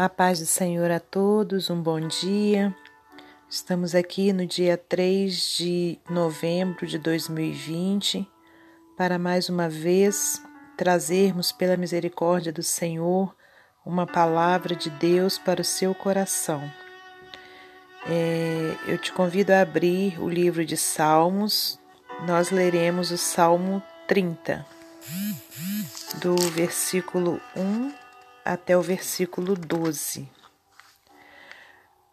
A paz do Senhor a todos, um bom dia. Estamos aqui no dia 3 de novembro de 2020 para mais uma vez trazermos, pela misericórdia do Senhor, uma palavra de Deus para o seu coração. É, eu te convido a abrir o livro de Salmos, nós leremos o Salmo 30, do versículo 1 até o versículo 12.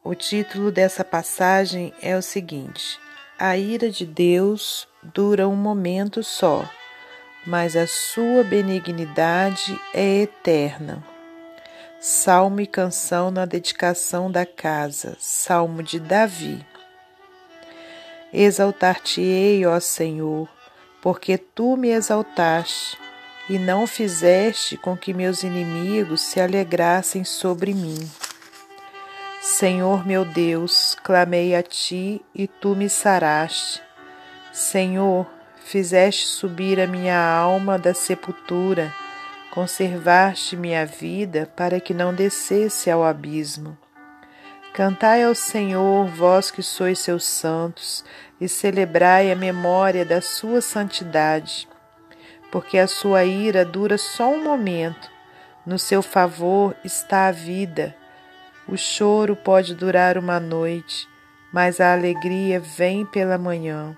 O título dessa passagem é o seguinte: A ira de Deus dura um momento só, mas a sua benignidade é eterna. Salmo e canção na dedicação da casa, Salmo de Davi. Exaltar-te-ei, ó Senhor, porque tu me exaltaste e não fizeste com que meus inimigos se alegrassem sobre mim. Senhor meu Deus, clamei a ti e tu me saraste. Senhor, fizeste subir a minha alma da sepultura, conservaste minha vida para que não descesse ao abismo. Cantai ao Senhor, vós que sois seus santos, e celebrai a memória da sua santidade porque a sua ira dura só um momento. No seu favor está a vida. O choro pode durar uma noite, mas a alegria vem pela manhã.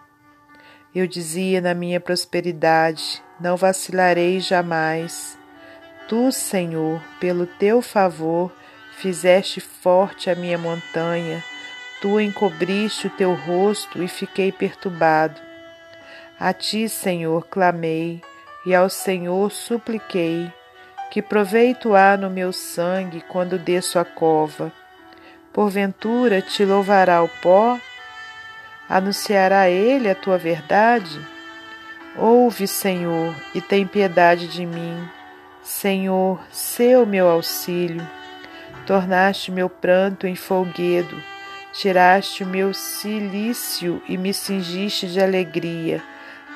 Eu dizia na minha prosperidade: não vacilarei jamais. Tu, Senhor, pelo teu favor, fizeste forte a minha montanha. Tu encobriste o teu rosto e fiquei perturbado. A ti, Senhor, clamei e ao Senhor supliquei: Que proveito há no meu sangue quando desço a cova? Porventura te louvará o pó? Anunciará ele a tua verdade? Ouve, Senhor, e tem piedade de mim. Senhor, seu meu auxílio. Tornaste meu pranto em folguedo, tiraste o meu cilício e me cingiste de alegria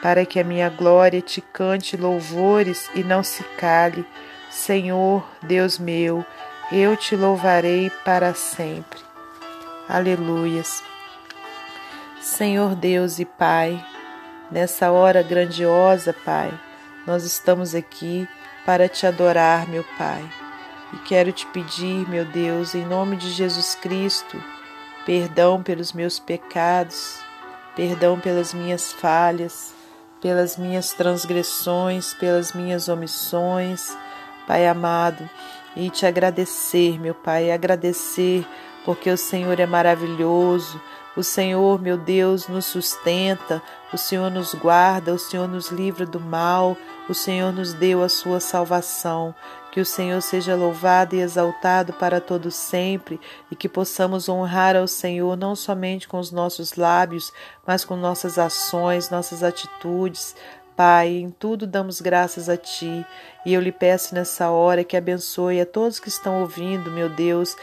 para que a minha glória te cante louvores e não se cale. Senhor, Deus meu, eu te louvarei para sempre. Aleluias. Senhor Deus e Pai, nessa hora grandiosa, Pai, nós estamos aqui para te adorar, meu Pai. E quero te pedir, meu Deus, em nome de Jesus Cristo, perdão pelos meus pecados, perdão pelas minhas falhas, pelas minhas transgressões, pelas minhas omissões, Pai amado, e te agradecer, meu Pai, agradecer porque o Senhor é maravilhoso, o Senhor, meu Deus, nos sustenta, o Senhor nos guarda, o Senhor nos livra do mal, o Senhor nos deu a sua salvação. Que o Senhor seja louvado e exaltado para todo sempre e que possamos honrar ao Senhor não somente com os nossos lábios, mas com nossas ações, nossas atitudes. Pai, em tudo damos graças a Ti e eu lhe peço nessa hora que abençoe a todos que estão ouvindo, meu Deus,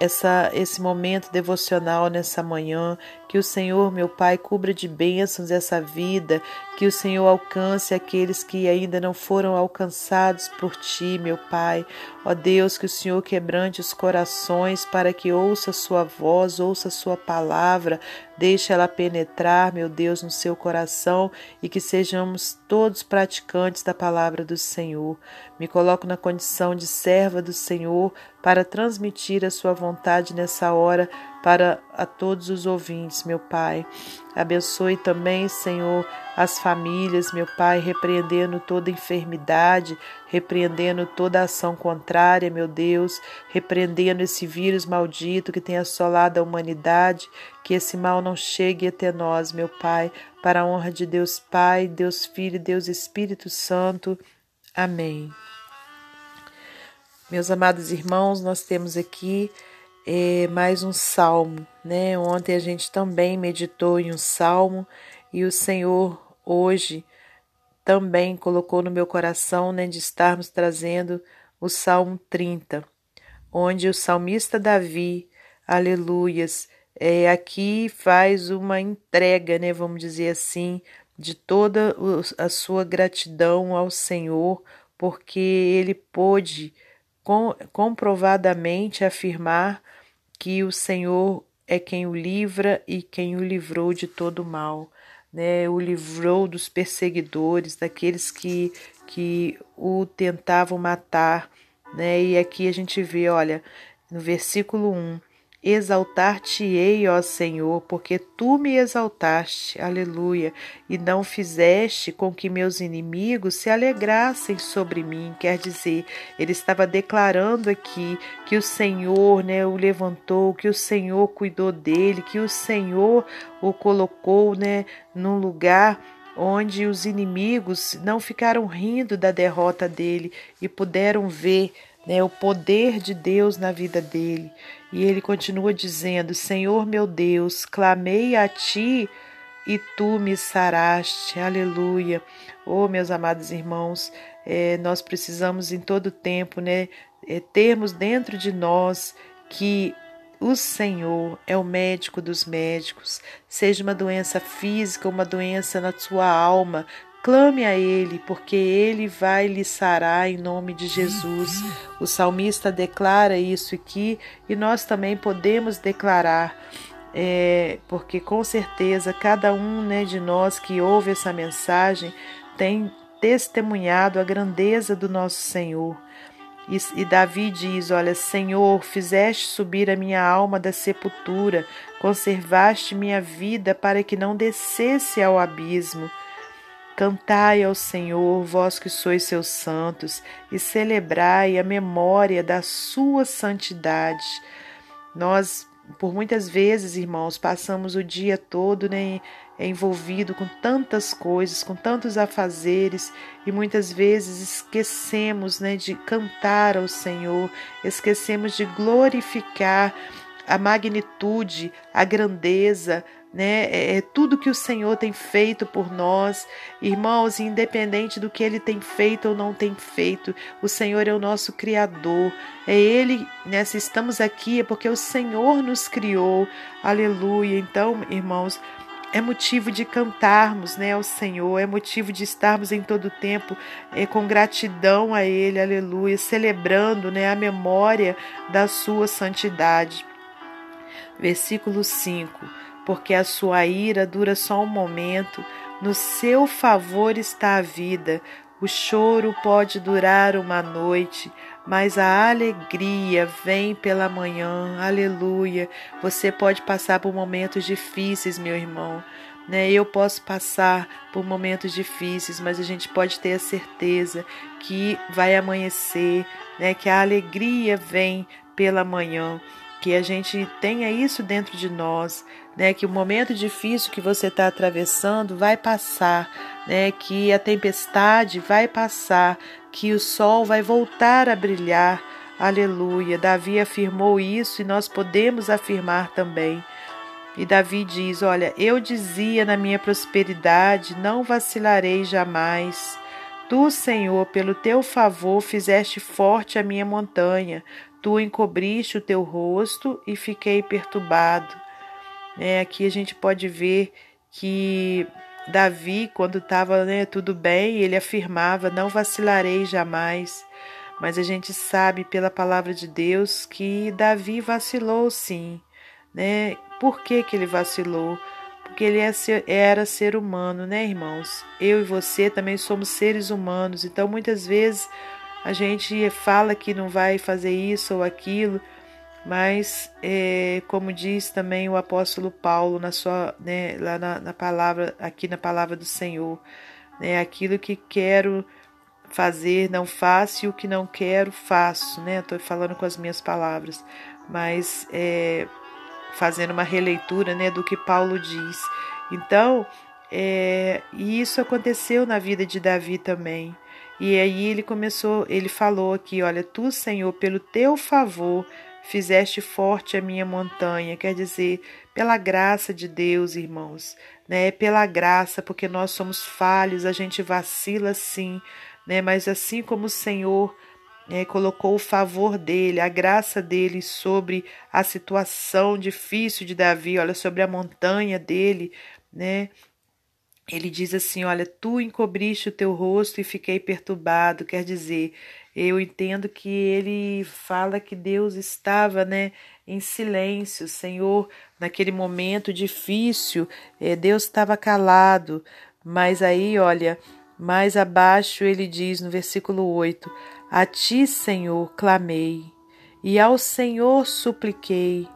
essa, esse momento devocional nessa manhã. Que o Senhor, meu Pai, cubra de bênçãos essa vida, que o Senhor alcance aqueles que ainda não foram alcançados por Ti, meu Pai. Ó Deus, que o Senhor quebrante os corações para que ouça Sua voz, ouça Sua palavra, deixe ela penetrar, meu Deus, no seu coração e que sejamos todos praticantes da palavra do Senhor. Me coloco na condição de serva do Senhor para transmitir a Sua vontade nessa hora para a todos os ouvintes, meu Pai. Abençoe também, Senhor, as famílias, meu Pai, repreendendo toda enfermidade, repreendendo toda ação contrária, meu Deus, repreendendo esse vírus maldito que tem assolado a humanidade, que esse mal não chegue até nós, meu Pai, para a honra de Deus Pai, Deus Filho Deus Espírito Santo. Amém. Meus amados irmãos, nós temos aqui é, mais um salmo, né? Ontem a gente também meditou em um salmo e o Senhor hoje também colocou no meu coração, né, de estarmos trazendo o Salmo 30, onde o salmista Davi, aleluias, é, aqui faz uma entrega, né, vamos dizer assim, de toda a sua gratidão ao Senhor, porque ele pôde com, comprovadamente afirmar que o Senhor é quem o livra e quem o livrou de todo mal, né? O livrou dos perseguidores, daqueles que, que o tentavam matar, né? E aqui a gente vê, olha, no versículo 1, Exaltar-te-ei, ó Senhor, porque tu me exaltaste, aleluia, e não fizeste com que meus inimigos se alegrassem sobre mim. Quer dizer, ele estava declarando aqui que o Senhor né, o levantou, que o Senhor cuidou dele, que o Senhor o colocou né, num lugar onde os inimigos não ficaram rindo da derrota dele e puderam ver né, o poder de Deus na vida dele. E ele continua dizendo: Senhor meu Deus, clamei a ti e tu me saraste. Aleluia. Oh, meus amados irmãos, é, nós precisamos em todo tempo né, é, termos dentro de nós que o Senhor é o médico dos médicos, seja uma doença física, uma doença na sua alma, Clame a Ele, porque Ele vai lhe sarar em nome de Jesus. O salmista declara isso aqui e nós também podemos declarar, é, porque com certeza cada um né, de nós que ouve essa mensagem tem testemunhado a grandeza do nosso Senhor. E, e, Davi diz: Olha, Senhor, fizeste subir a minha alma da sepultura, conservaste minha vida para que não descesse ao abismo. Cantai ao Senhor, vós que sois seus santos, e celebrai a memória da sua santidade. Nós, por muitas vezes, irmãos, passamos o dia todo né, envolvido com tantas coisas, com tantos afazeres, e muitas vezes esquecemos né, de cantar ao Senhor, esquecemos de glorificar a magnitude, a grandeza, né? É, é, tudo que o Senhor tem feito por nós, irmãos, independente do que Ele tem feito ou não tem feito, o Senhor é o nosso Criador, é Ele, né? Se estamos aqui é porque o Senhor nos criou, aleluia. Então, irmãos, é motivo de cantarmos né, ao Senhor, é motivo de estarmos em todo tempo é, com gratidão a Ele, aleluia, celebrando né, a memória da sua santidade. Versículo 5 porque a sua ira dura só um momento, no seu favor está a vida. O choro pode durar uma noite, mas a alegria vem pela manhã. Aleluia. Você pode passar por momentos difíceis, meu irmão. Né? Eu posso passar por momentos difíceis, mas a gente pode ter a certeza que vai amanhecer, né? que a alegria vem pela manhã que a gente tenha isso dentro de nós, né? Que o momento difícil que você está atravessando vai passar, né? Que a tempestade vai passar, que o sol vai voltar a brilhar. Aleluia. Davi afirmou isso e nós podemos afirmar também. E Davi diz: Olha, eu dizia na minha prosperidade, não vacilarei jamais. Tu, Senhor, pelo teu favor, fizeste forte a minha montanha. Tu encobriste o teu rosto e fiquei perturbado. É, aqui a gente pode ver que Davi, quando estava né, tudo bem, ele afirmava: Não vacilarei jamais. Mas a gente sabe pela palavra de Deus que Davi vacilou sim. Né? Por que, que ele vacilou? Porque ele é era ser humano, né, irmãos? Eu e você também somos seres humanos, então muitas vezes a gente fala que não vai fazer isso ou aquilo, mas é, como diz também o apóstolo Paulo na sua, né, lá na, na, palavra, aqui na palavra do Senhor, né, aquilo que quero fazer não faço e o que não quero faço, né? Estou falando com as minhas palavras, mas é, fazendo uma releitura, né, do que Paulo diz. Então, é, e isso aconteceu na vida de Davi também. E aí ele começou, ele falou aqui, olha, tu, Senhor, pelo teu favor, fizeste forte a minha montanha, quer dizer, pela graça de Deus, irmãos, né? Pela graça, porque nós somos falhos, a gente vacila sim, né? Mas assim como o Senhor é, colocou o favor dele, a graça dele sobre a situação difícil de Davi, olha, sobre a montanha dele, né? Ele diz assim: Olha, tu encobriste o teu rosto e fiquei perturbado. Quer dizer, Eu entendo que ele fala que Deus estava, né, em silêncio, Senhor, naquele momento difícil, eh, Deus estava calado, mas aí, olha, mais abaixo ele diz no versículo 8: A ti, Senhor, clamei, e ao Senhor supliquei.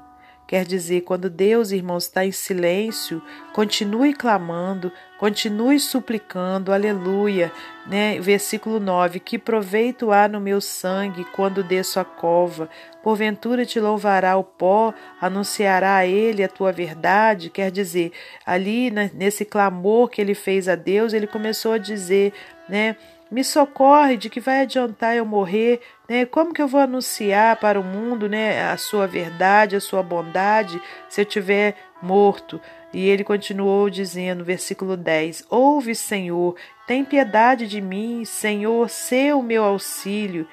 Quer dizer, quando Deus, irmãos, está em silêncio, continue clamando, continue suplicando, aleluia. Né? Versículo 9: Que proveito há no meu sangue quando desço a cova? Porventura te louvará o pó, anunciará a ele a tua verdade? Quer dizer, ali nesse clamor que ele fez a Deus, ele começou a dizer, né? Me socorre, de que vai adiantar eu morrer? Né? Como que eu vou anunciar para o mundo né, a sua verdade, a sua bondade, se eu tiver morto? E ele continuou dizendo, versículo 10: Ouve, Senhor, tem piedade de mim, Senhor, sê o meu auxílio.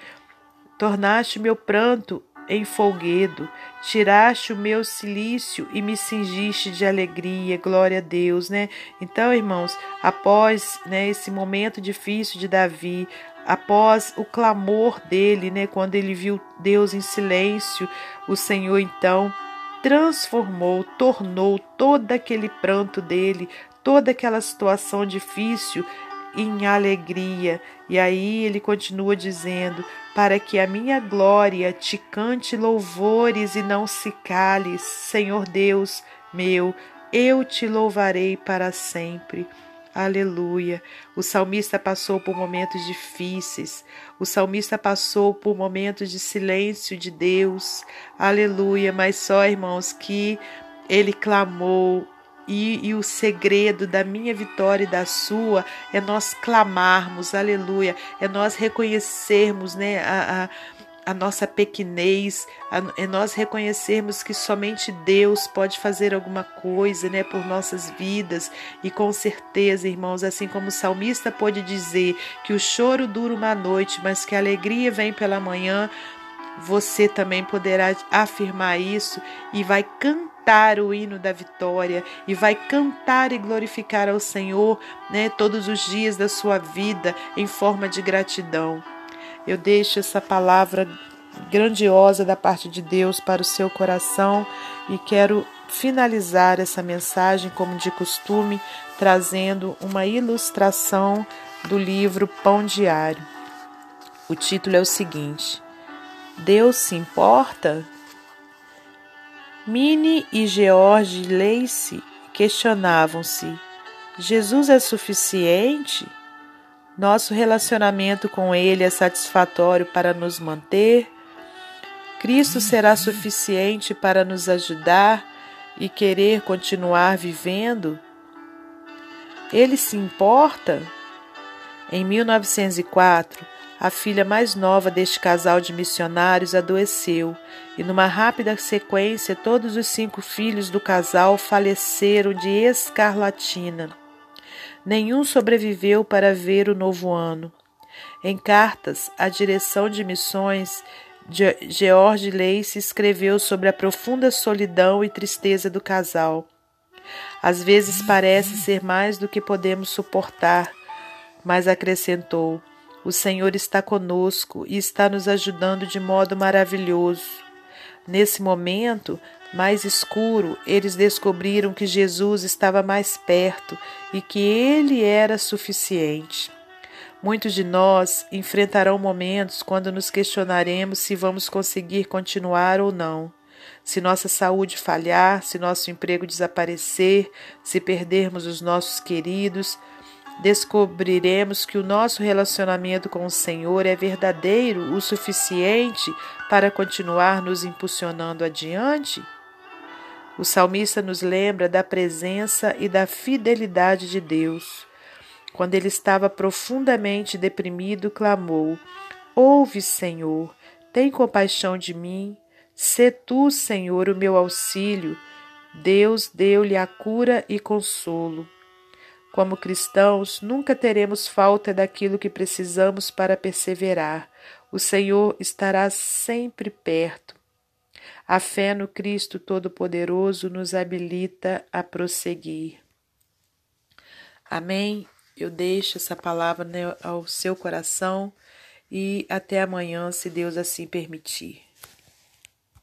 Tornaste meu pranto em folguedo, tiraste o meu silício e me cingiste de alegria, glória a Deus, né? Então, irmãos, após né, esse momento difícil de Davi, após o clamor dele, né, quando ele viu Deus em silêncio, o Senhor então transformou, tornou todo aquele pranto dele, toda aquela situação difícil em alegria. E aí ele continua dizendo: Para que a minha glória te cante louvores e não se cale, Senhor Deus meu, eu te louvarei para sempre. Aleluia. O salmista passou por momentos difíceis. O salmista passou por momentos de silêncio de Deus. Aleluia. Mas só, irmãos, que ele clamou, e, e, o segredo da minha vitória e da sua é nós clamarmos, aleluia, é nós reconhecermos né, a, a, a nossa pequenez, a, é nós reconhecermos que somente Deus pode fazer alguma coisa né, por nossas vidas. E com certeza, irmãos, assim como o salmista pode dizer que o choro dura uma noite, mas que a alegria vem pela manhã, você também poderá afirmar isso e vai cantar o hino da vitória e vai cantar e glorificar ao Senhor, né, todos os dias da sua vida em forma de gratidão. Eu deixo essa palavra grandiosa da parte de Deus para o seu coração e quero finalizar essa mensagem como de costume trazendo uma ilustração do livro Pão Diário. O título é o seguinte: Deus se importa? Minnie e George Lacey questionavam-se: Jesus é suficiente? Nosso relacionamento com Ele é satisfatório para nos manter? Cristo será suficiente para nos ajudar e querer continuar vivendo? Ele se importa? Em 1904, a filha mais nova deste casal de missionários adoeceu, e numa rápida sequência todos os cinco filhos do casal faleceram de escarlatina. Nenhum sobreviveu para ver o novo ano. Em cartas à direção de missões, George Lacey escreveu sobre a profunda solidão e tristeza do casal. Às vezes parece ser mais do que podemos suportar, mas acrescentou: o Senhor está conosco e está nos ajudando de modo maravilhoso. Nesse momento mais escuro, eles descobriram que Jesus estava mais perto e que ele era suficiente. Muitos de nós enfrentarão momentos quando nos questionaremos se vamos conseguir continuar ou não. Se nossa saúde falhar, se nosso emprego desaparecer, se perdermos os nossos queridos, descobriremos que o nosso relacionamento com o Senhor é verdadeiro o suficiente para continuar nos impulsionando adiante? O salmista nos lembra da presença e da fidelidade de Deus. Quando ele estava profundamente deprimido, clamou: Ouve, Senhor, tem compaixão de mim. Sê tu, Senhor, o meu auxílio. Deus deu-lhe a cura e consolo. Como cristãos, nunca teremos falta daquilo que precisamos para perseverar. O Senhor estará sempre perto. A fé no Cristo Todo-Poderoso nos habilita a prosseguir. Amém? Eu deixo essa palavra ao seu coração e até amanhã, se Deus assim permitir.